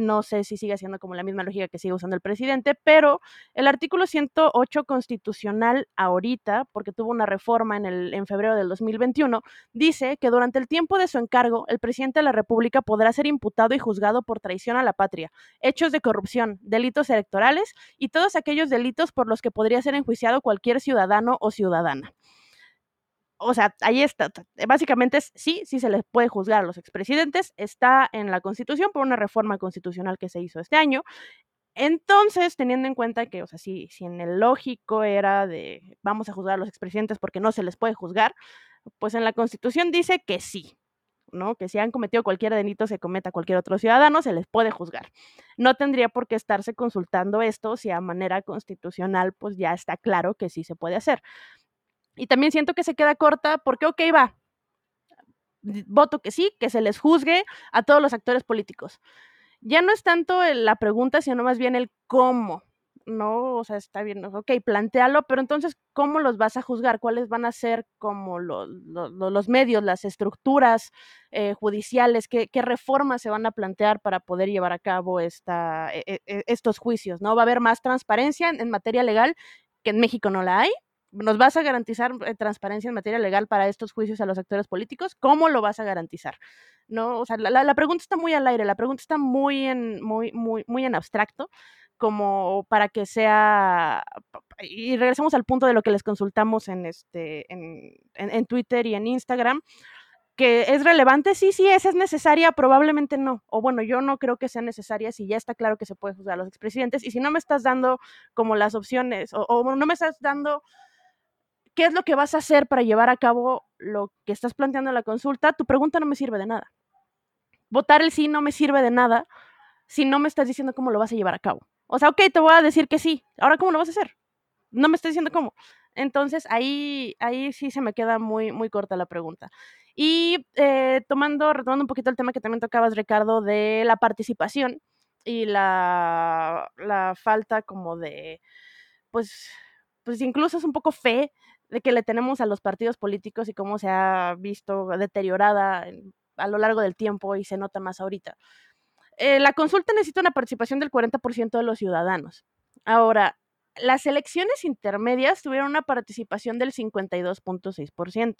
no sé si sigue siendo como la misma lógica que sigue usando el presidente, pero el artículo 108 constitucional ahorita, porque tuvo una reforma en, el, en febrero del 2021, dice que durante el tiempo de su encargo, el presidente de la República podrá ser imputado y juzgado por traición a la patria, hechos de corrupción, delitos electorales y todos aquellos delitos por los que podría ser enjuiciado cualquier ciudadano o ciudadana o sea, ahí está. Básicamente es sí, sí se les puede juzgar a los expresidentes. Está en la Constitución por una reforma constitucional que se hizo este año. Entonces, teniendo en cuenta que, o sea, si, si en el lógico era de vamos a juzgar a los expresidentes porque no se les puede juzgar, pues en la Constitución dice que sí, ¿no? Que si han cometido cualquier delito se cometa cualquier otro ciudadano, se les puede juzgar. No tendría por qué estarse consultando esto si a manera constitucional, pues ya está claro que sí se puede hacer. Y también siento que se queda corta porque, ok, va, voto que sí, que se les juzgue a todos los actores políticos. Ya no es tanto la pregunta, sino más bien el cómo, ¿no? O sea, está bien, ok, plantealo, pero entonces, ¿cómo los vas a juzgar? ¿Cuáles van a ser como los, los, medios, las estructuras eh, judiciales? ¿Qué, ¿Qué, reformas se van a plantear para poder llevar a cabo esta, e, e, estos juicios? ¿no? Va a haber más transparencia en materia legal, que en México no la hay, ¿Nos vas a garantizar eh, transparencia en materia legal para estos juicios a los actores políticos? ¿Cómo lo vas a garantizar? ¿No? O sea, la, pregunta está muy al aire, la pregunta está muy en, muy, muy, muy en abstracto, como para que sea. Y regresamos al punto de lo que les consultamos en, este, en, en Twitter y en Instagram que es relevante, sí, sí, esa es necesaria, probablemente no. O bueno, yo no creo que sea necesaria si ya está claro que se puede juzgar a los expresidentes y si no me estás dando como las opciones o no me estás dando qué es lo que vas a hacer para llevar a cabo lo que estás planteando en la consulta, tu pregunta no me sirve de nada. Votar el sí no me sirve de nada si no me estás diciendo cómo lo vas a llevar a cabo. O sea, ok, te voy a decir que sí. Ahora, ¿cómo lo vas a hacer? No me estás diciendo cómo. Entonces, ahí, ahí sí se me queda muy, muy corta la pregunta. Y eh, tomando, retomando un poquito el tema que también tocabas, Ricardo, de la participación y la, la falta como de, pues, pues incluso es un poco fe que le tenemos a los partidos políticos y cómo se ha visto deteriorada a lo largo del tiempo y se nota más ahorita. Eh, la consulta necesita una participación del 40% de los ciudadanos. Ahora, las elecciones intermedias tuvieron una participación del 52.6%,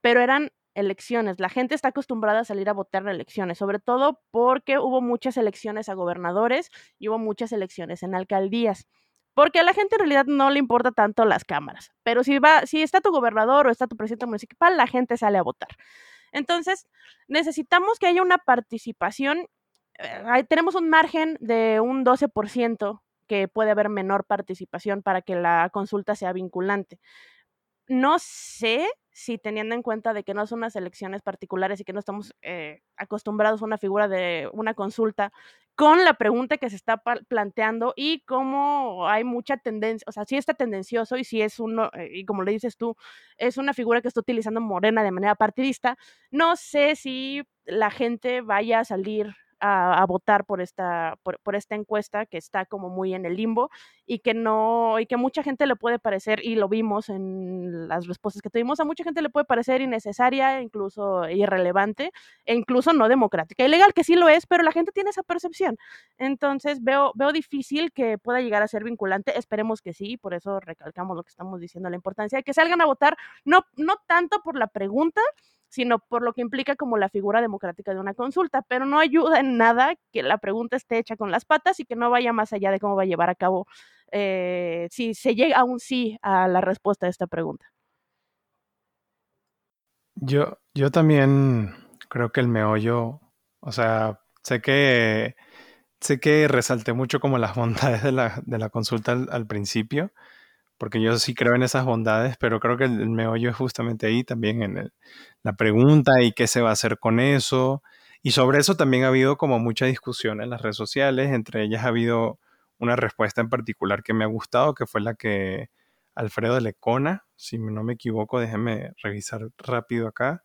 pero eran elecciones. La gente está acostumbrada a salir a votar en elecciones, sobre todo porque hubo muchas elecciones a gobernadores y hubo muchas elecciones en alcaldías. Porque a la gente en realidad no le importa tanto las cámaras, pero si va, si está tu gobernador o está tu presidente municipal, la gente sale a votar. Entonces, necesitamos que haya una participación. Eh, tenemos un margen de un 12% que puede haber menor participación para que la consulta sea vinculante. No sé si teniendo en cuenta de que no son unas elecciones particulares y que no estamos eh, acostumbrados a una figura de una consulta con la pregunta que se está planteando y cómo hay mucha tendencia, o sea, si está tendencioso y si es uno, eh, y como le dices tú, es una figura que está utilizando Morena de manera partidista, no sé si la gente vaya a salir a, votar por esta, por, esta encuesta que está como muy en el limbo y que no, y que mucha gente le puede parecer, y lo vimos en las respuestas que tuvimos, a mucha gente le puede parecer innecesaria, incluso irrelevante, e incluso no democrática. Ilegal, que sí lo es, pero la gente tiene esa percepción. Entonces veo, veo difícil que pueda llegar a ser vinculante, esperemos que sí, por eso recalcamos lo que estamos diciendo, la importancia de que salgan a votar, no, no tanto por la pregunta, sino por lo que implica como la figura democrática de una consulta, pero no ayuda en nada que la pregunta esté hecha con las patas y que no vaya más allá de cómo va a llevar a cabo eh, si se llega a un sí a la respuesta a esta pregunta.
Yo, yo también creo que el meollo, o sea, sé que sé que resalté mucho como las bondades de la, de la consulta al, principio, porque yo sí creo en esas bondades, pero creo que el, meollo es justamente ahí también en la pregunta y qué se va a hacer con eso. Y sobre eso también ha habido como mucha discusión en las redes sociales, entre ellas ha habido una respuesta en particular que me ha gustado, que fue la que Alfredo Lecona, si no me equivoco, déjenme revisar rápido acá.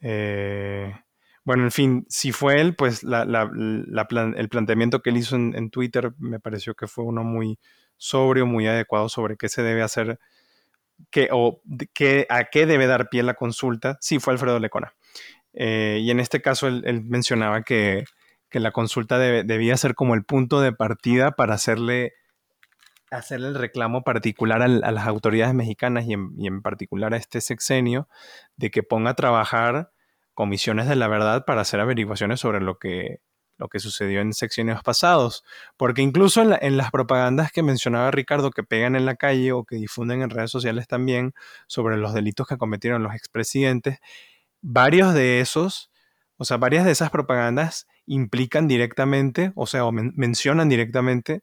Eh, bueno, en fin, si fue él, pues el planteamiento que él hizo en, Twitter me pareció que fue uno muy sobrio, muy adecuado sobre qué se debe hacer qué, o qué, a qué debe dar pie la consulta. Sí, fue Alfredo Lecona. Eh, y en este caso él, mencionaba que, la consulta debía ser como el punto de partida para hacerle, el reclamo particular a las autoridades mexicanas y en particular a este sexenio de que ponga a trabajar comisiones de la verdad para hacer averiguaciones sobre lo que, lo que sucedió en secciones pasados, porque incluso en, las propagandas que mencionaba Ricardo que pegan en la calle o que difunden en redes sociales también sobre los delitos que cometieron los expresidentes, varios de esos, o sea, varias de esas propagandas implican directamente, o sea, mencionan directamente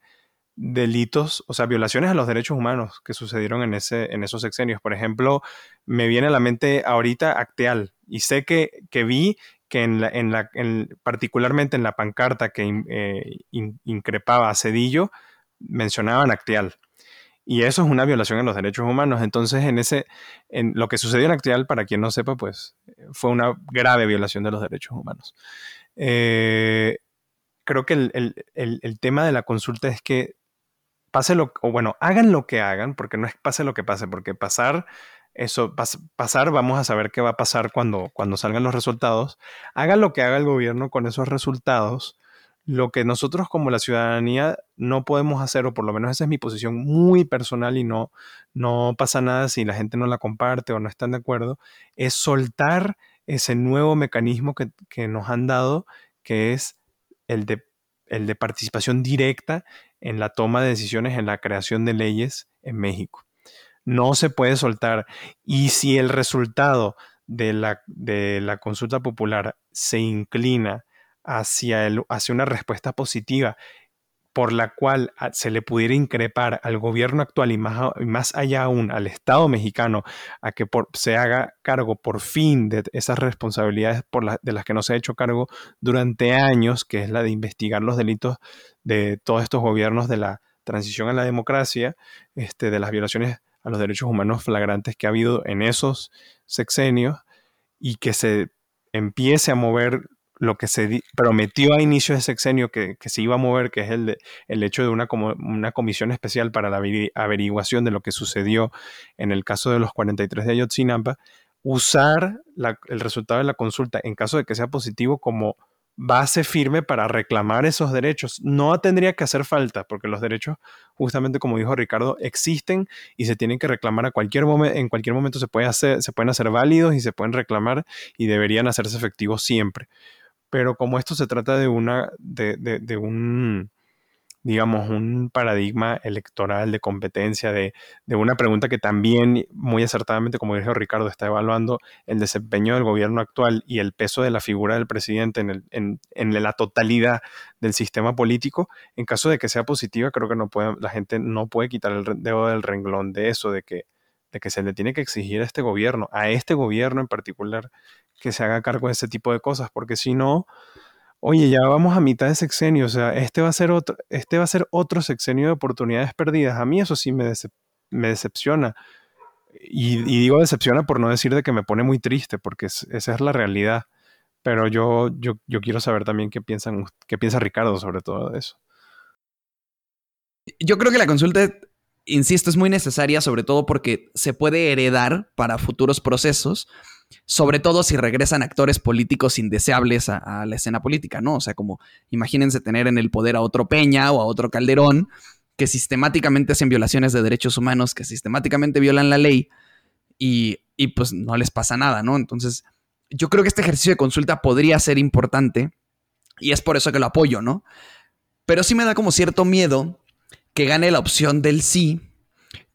delitos, o sea, violaciones a los derechos humanos que sucedieron en, ese, en esos sexenios. Por ejemplo, me viene a la mente ahorita Acteal, y sé que, que vi que en la, en la particularmente en la pancarta que eh, increpaba a Cedillo, mencionaban Actial. Y eso es una violación a los derechos humanos. Entonces, en ese, en lo que sucedió en Actial, para quien no sepa, pues fue una grave violación de los derechos humanos. Eh, creo que el, el, tema de la consulta es que pase lo, o bueno, hagan lo que hagan, porque no es pase lo que pase, porque pasar eso pasar, vamos a saber qué va a pasar cuando, cuando salgan los resultados. Haga lo que haga el gobierno con esos resultados. Lo que nosotros como la ciudadanía no podemos hacer, o por lo menos esa es mi posición muy personal y no, no pasa nada si la gente no la comparte o no están de acuerdo, es soltar ese nuevo mecanismo que, que nos han dado, que es el de, el de participación directa en la toma de decisiones, en la creación de leyes en México no se puede soltar. Y si el resultado de la, de la consulta popular se inclina hacia, el, hacia una respuesta positiva por la cual ah, se le pudiera increpar al gobierno actual y más, más allá aún al Estado mexicano a que se haga cargo por fin de esas responsabilidades por de las que no se ha hecho cargo durante años, que es la de investigar los delitos de todos estos gobiernos de la transición a la democracia, este, de las violaciones a los derechos humanos flagrantes que ha habido en esos sexenios y que se empiece a mover lo que se prometió a inicio de sexenio que, se iba a mover, que es el, el hecho de una, una comisión especial para la averiguación de lo que sucedió en el caso de los 43 de Ayotzinapa, usar el resultado de la consulta, en caso de que sea positivo, como base firme para reclamar esos derechos. No tendría que hacer falta, porque los derechos, justamente como dijo Ricardo, existen y se tienen que reclamar a cualquier momento, en cualquier momento se, hacer, se pueden hacer válidos y se pueden reclamar y deberían hacerse efectivos siempre. Pero como esto se trata de una, de, de un digamos, un paradigma electoral de competencia, de, una pregunta que también, muy acertadamente, como dijo Ricardo, está evaluando el desempeño del gobierno actual y el peso de la figura del presidente en, en, la totalidad del sistema político. En caso de que sea positiva, creo que no puede, la gente no puede quitar el dedo del renglón de eso, de que, de que se le tiene que exigir a este gobierno, a este gobierno en particular, que se haga cargo de ese tipo de cosas, porque si no, oye, ya vamos a mitad de sexenio, o sea, este va a ser otro, este va a ser otro sexenio de oportunidades perdidas. A mí eso sí me, decepciona. Y, digo decepciona por no decir de que me pone muy triste, porque esa es la realidad. Pero yo, yo, yo quiero saber también qué, piensan, qué piensa Ricardo sobre todo eso.
Yo creo que la consulta, insisto, es muy necesaria, sobre todo porque se puede heredar para futuros procesos sobre todo si regresan actores políticos indeseables a, la escena política, ¿no? O sea, como imagínense tener en el poder a otro Peña o a otro Calderón que sistemáticamente hacen violaciones de derechos humanos, que sistemáticamente violan la ley y, y pues no les pasa nada, ¿no? Entonces, yo creo que este ejercicio de consulta podría ser importante y es por eso que lo apoyo, ¿no? Pero sí me da como cierto miedo que gane la opción del sí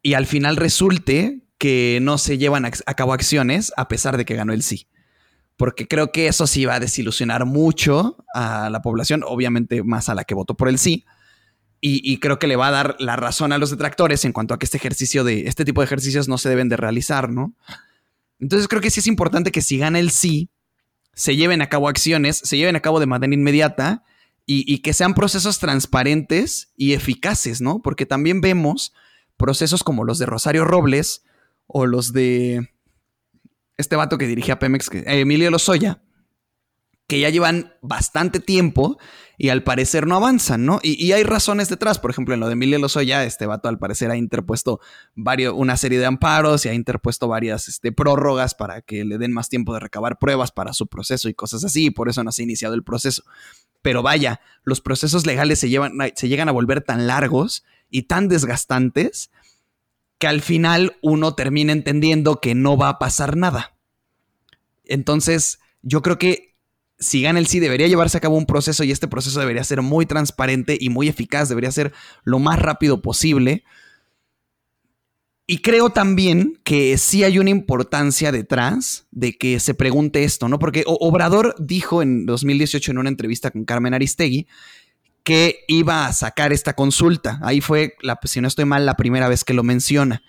y al final resulte que no se llevan a, cabo acciones a pesar de que ganó el sí. Porque creo que eso sí va a desilusionar mucho a la población, obviamente más a la que votó por el sí. Y, creo que le va a dar la razón a los detractores en cuanto a que este ejercicio de este tipo de ejercicios no se deben de realizar, ¿no? Entonces creo que sí es importante que si gana el sí, se lleven a cabo acciones, se lleven a cabo de manera inmediata y, y que sean procesos transparentes y eficaces, ¿no? Porque también vemos procesos como los de Rosario Robles, o los de este vato que dirigía Pemex, que, eh, Emilio Lozoya, que ya llevan bastante tiempo y al parecer no avanzan, ¿no? Y, hay razones detrás, por ejemplo, en lo de Emilio Lozoya, este vato al parecer ha interpuesto varios, una serie de amparos y ha interpuesto varias este, prórrogas para que le den más tiempo de recabar pruebas para su proceso y cosas así, y por eso no se ha iniciado el proceso. Pero vaya, los procesos legales se, llevan, se llegan a volver tan largos y tan desgastantes que al final uno termina entendiendo que no va a pasar nada. Entonces, yo creo que si gana el sí, debería llevarse a cabo un proceso y este proceso debería ser muy transparente y muy eficaz, debería ser lo más rápido posible. Y creo también que sí hay una importancia detrás de que se pregunte esto, ¿no? Porque Obrador dijo en 2018 en una entrevista con Carmen Aristegui que iba a sacar esta consulta. Ahí fue, la, si no estoy mal, la primera vez que lo menciona.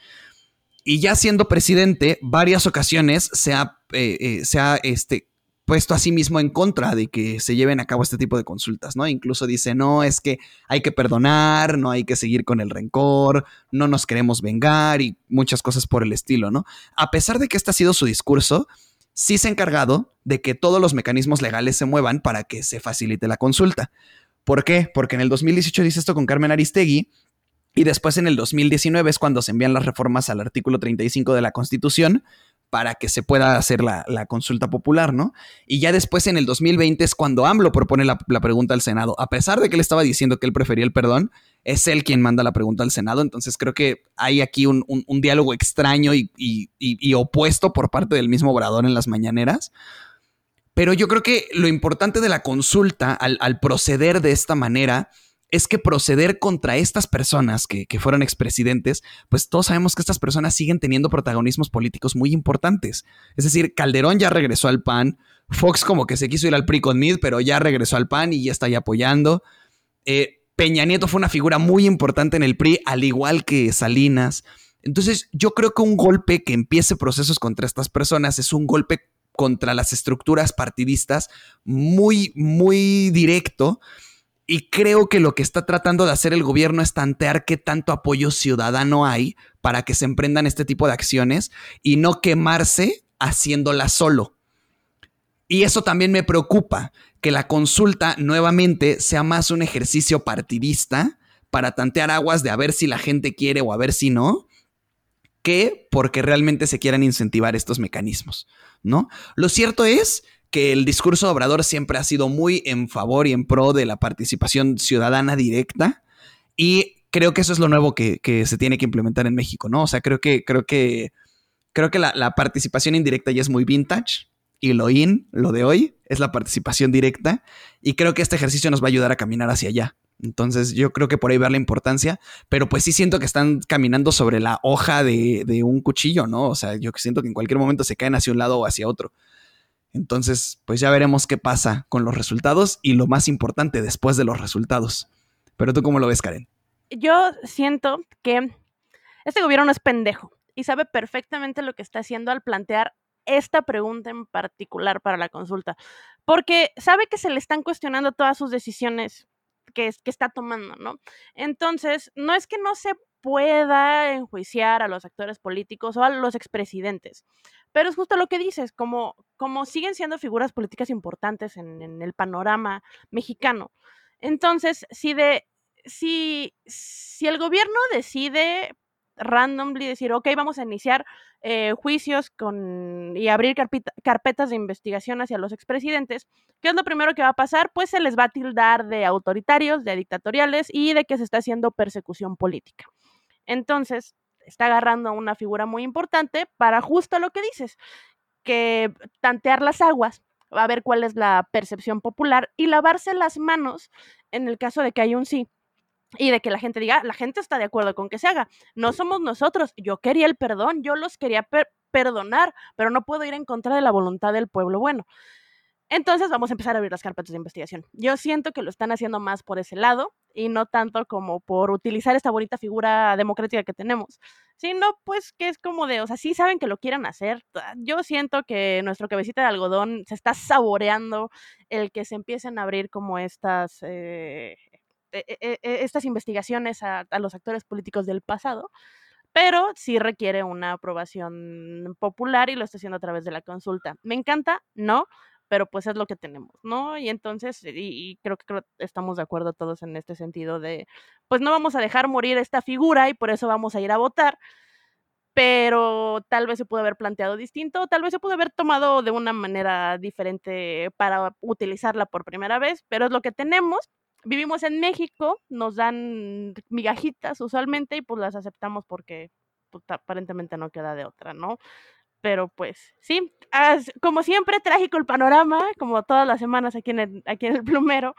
Y ya siendo presidente, varias ocasiones se ha, eh, eh, se ha este, puesto a sí mismo en contra de que se lleven a cabo este tipo de consultas, ¿no? Incluso dice, no, es que hay que perdonar, no hay que seguir con el rencor, no nos queremos vengar y muchas cosas por el estilo, ¿no? A pesar de que este ha sido su discurso, sí se ha encargado de que todos los mecanismos legales se muevan para que se facilite la consulta. ¿Por qué? Porque en el 2018 dice esto con Carmen Aristegui y después en el 2019 es cuando se envían las reformas al artículo 35 de la Constitución para que se pueda hacer la, consulta popular, ¿no? Y ya después en el 2020 es cuando AMLO propone la, pregunta al Senado. A pesar de que él estaba diciendo que él prefería el perdón, es él quien manda la pregunta al Senado. Entonces creo que hay aquí un, diálogo extraño y, y, opuesto por parte del mismo Obrador en las mañaneras. Pero yo creo que lo importante de la consulta al, proceder de esta manera es que proceder contra estas personas que, fueron expresidentes, pues todos sabemos que estas personas siguen teniendo protagonismos políticos muy importantes. Es decir, Calderón ya regresó al PAN, Fox como que se quiso ir al PRI con Mid, pero ya regresó al PAN y ya está ahí apoyando. Eh, Peña Nieto fue una figura muy importante en el PRI, al igual que Salinas. Entonces, yo creo que un golpe que empiece procesos contra estas personas es un golpe contra las estructuras partidistas muy, muy directo. Y creo que lo que está tratando de hacer el gobierno es tantear qué tanto apoyo ciudadano hay para que se emprendan este tipo de acciones y no quemarse haciéndola solo. Y eso también me preocupa, que la consulta nuevamente sea más un ejercicio partidista para tantear aguas de a ver si la gente quiere o a ver si no, que porque realmente se quieran incentivar estos mecanismos, ¿no? Lo cierto es que el discurso Obrador siempre ha sido muy en favor y en pro de la participación ciudadana directa. Y creo que eso es lo nuevo que, se tiene que implementar en México, ¿no? O sea, creo que, creo que, creo que la, la, participación indirecta ya es muy vintage. Y lo in, lo de hoy, es la participación directa. Y creo que este ejercicio nos va a ayudar a caminar hacia allá. Entonces yo creo que por ahí ver la importancia, pero pues sí siento que están caminando sobre la hoja de, un cuchillo, ¿no? O sea, yo siento que en cualquier momento se caen hacia un lado o hacia otro. Entonces, pues ya veremos qué pasa con los resultados y lo más importante después de los resultados. Pero tú cómo lo ves, Karen?
Yo siento que este gobierno es pendejo y sabe perfectamente lo que está haciendo al plantear esta pregunta en particular para la consulta, porque sabe que se le están cuestionando todas sus decisiones que, está tomando, ¿no? Entonces, no es que no se pueda enjuiciar a los actores políticos o a los expresidentes. Pero es justo lo que dices, como, como siguen siendo figuras políticas importantes en, en el panorama mexicano. Entonces, si de si, si el gobierno decide randomly decir, ok, vamos a iniciar eh, juicios con, y abrir carpetas de investigación hacia los expresidentes, ¿qué es lo primero que va a pasar? Pues se les va a tildar de autoritarios, de dictatoriales y de que se está haciendo persecución política. Entonces, está agarrando a una figura muy importante para justo lo que dices, que tantear las aguas, va a ver cuál es la percepción popular y lavarse las manos en el caso de que haya un sí y de que la gente diga, la gente está de acuerdo con que se haga. No somos nosotros. Yo quería el perdón, yo los quería perdonar, pero no puedo ir en contra de la voluntad del pueblo. Bueno, entonces vamos a empezar a abrir las carpetas de investigación. Yo siento que lo están haciendo más por ese lado y no tanto como por utilizar esta bonita figura democrática que tenemos, sino pues que es como de, o sea, sí saben que lo quieran hacer. Yo siento que nuestro cabecita de algodón se está saboreando el que se empiecen a abrir como estas, eh, estas investigaciones a, a los actores políticos del pasado pero sí requiere una aprobación popular y lo está haciendo a través de la consulta. ¿Me encanta? No, pero pues es lo que tenemos, ¿no? Y entonces, y, creo que estamos de acuerdo todos en este sentido de, pues no vamos a dejar morir esta figura y por eso vamos a ir a votar, pero tal vez se pudo haber planteado distinto, tal vez se pudo haber tomado de una manera diferente para utilizarla por primera vez, pero es lo que tenemos. Vivimos en México, nos dan migajitas usualmente y pues las aceptamos porque pues, aparentemente no queda de otra, ¿no? pero pues sí, como siempre, trágico el panorama, como todas las semanas aquí en el, aquí en el plumero,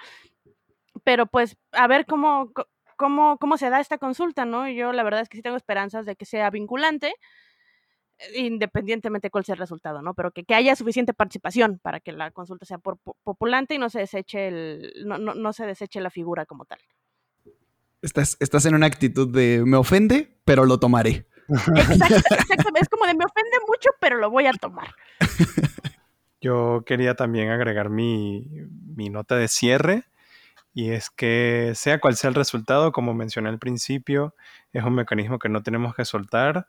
pero pues a ver cómo, cómo, cómo se da esta consulta, ¿no? Yo la verdad es que sí tengo esperanzas de que sea vinculante, independientemente cuál sea el resultado, ¿no? Pero que, que haya suficiente participación para que la consulta sea por, populante y no se deseche el, no, no, no se deseche la figura como tal.
Estás, estás en una actitud de me ofende, pero lo tomaré.
Exactamente, es como de me ofende mucho, pero lo voy a tomar.
Yo quería también agregar mi, mi nota de cierre y es que sea cual sea el resultado, como mencioné al principio, es un mecanismo que no tenemos que soltar,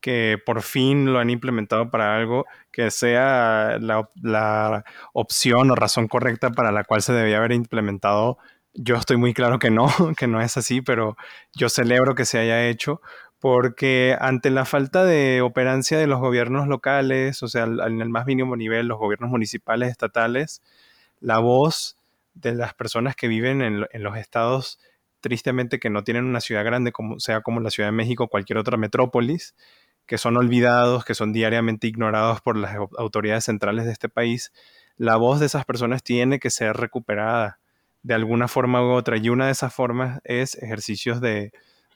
que por fin lo han implementado para algo que sea la, opción o razón correcta para la cual se debía haber implementado. Yo estoy muy claro que no, que no es así, pero yo celebro que se haya hecho porque ante la falta de operancia de los gobiernos locales, o sea, en el más mínimo nivel, los gobiernos municipales, estatales, la voz de las personas que viven en, los estados, tristemente que no tienen una ciudad grande, como sea como la Ciudad de México o cualquier otra metrópolis, que son olvidados, que son diariamente ignorados por las autoridades centrales de este país, la voz de esas personas tiene que ser recuperada de alguna forma u otra. Y una de esas formas es ejercicios de,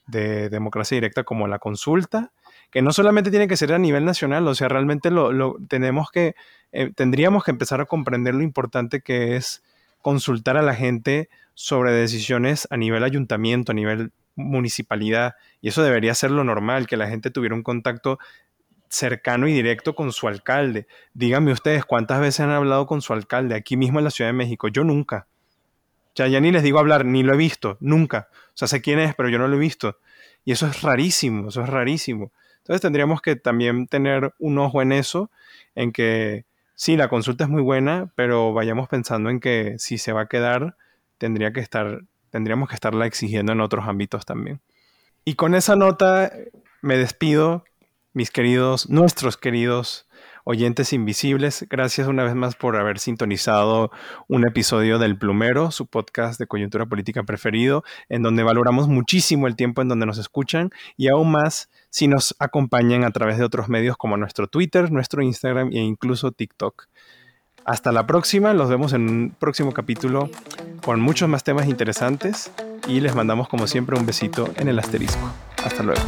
de democracia directa como la consulta, que no solamente tiene que ser a nivel nacional, o sea, realmente lo, tenemos que, eh, tendríamos que empezar a comprender lo importante que es consultar a la gente sobre decisiones a nivel ayuntamiento, a nivel municipalidad, y eso debería ser lo normal, que la gente tuviera un contacto cercano y directo con su alcalde. Díganme ustedes cuántas veces han hablado con su alcalde aquí mismo en la Ciudad de México. Yo nunca. Ya, ya ni les digo hablar, ni lo he visto, nunca. O sea, sé quién es, pero yo no lo he visto. Y eso es rarísimo, eso es rarísimo. Entonces tendríamos que también tener un ojo en eso, en que sí, la consulta es muy buena, pero vayamos pensando en que si se va a quedar, tendría que estar, tendríamos que estarla exigiendo en otros ámbitos también. Y con esa nota me despido, mis queridos, nuestros queridos oyentes invisibles, gracias una vez más por haber sintonizado un episodio del Plumero, su podcast de coyuntura política preferido, en donde valoramos muchísimo el tiempo en donde nos escuchan y aún más si nos acompañan a través de otros medios como nuestro Twitter, nuestro Instagram e incluso TikTok. Hasta la próxima, los vemos en un próximo capítulo con muchos más temas interesantes y les mandamos como siempre un besito en el asterisco. Hasta luego.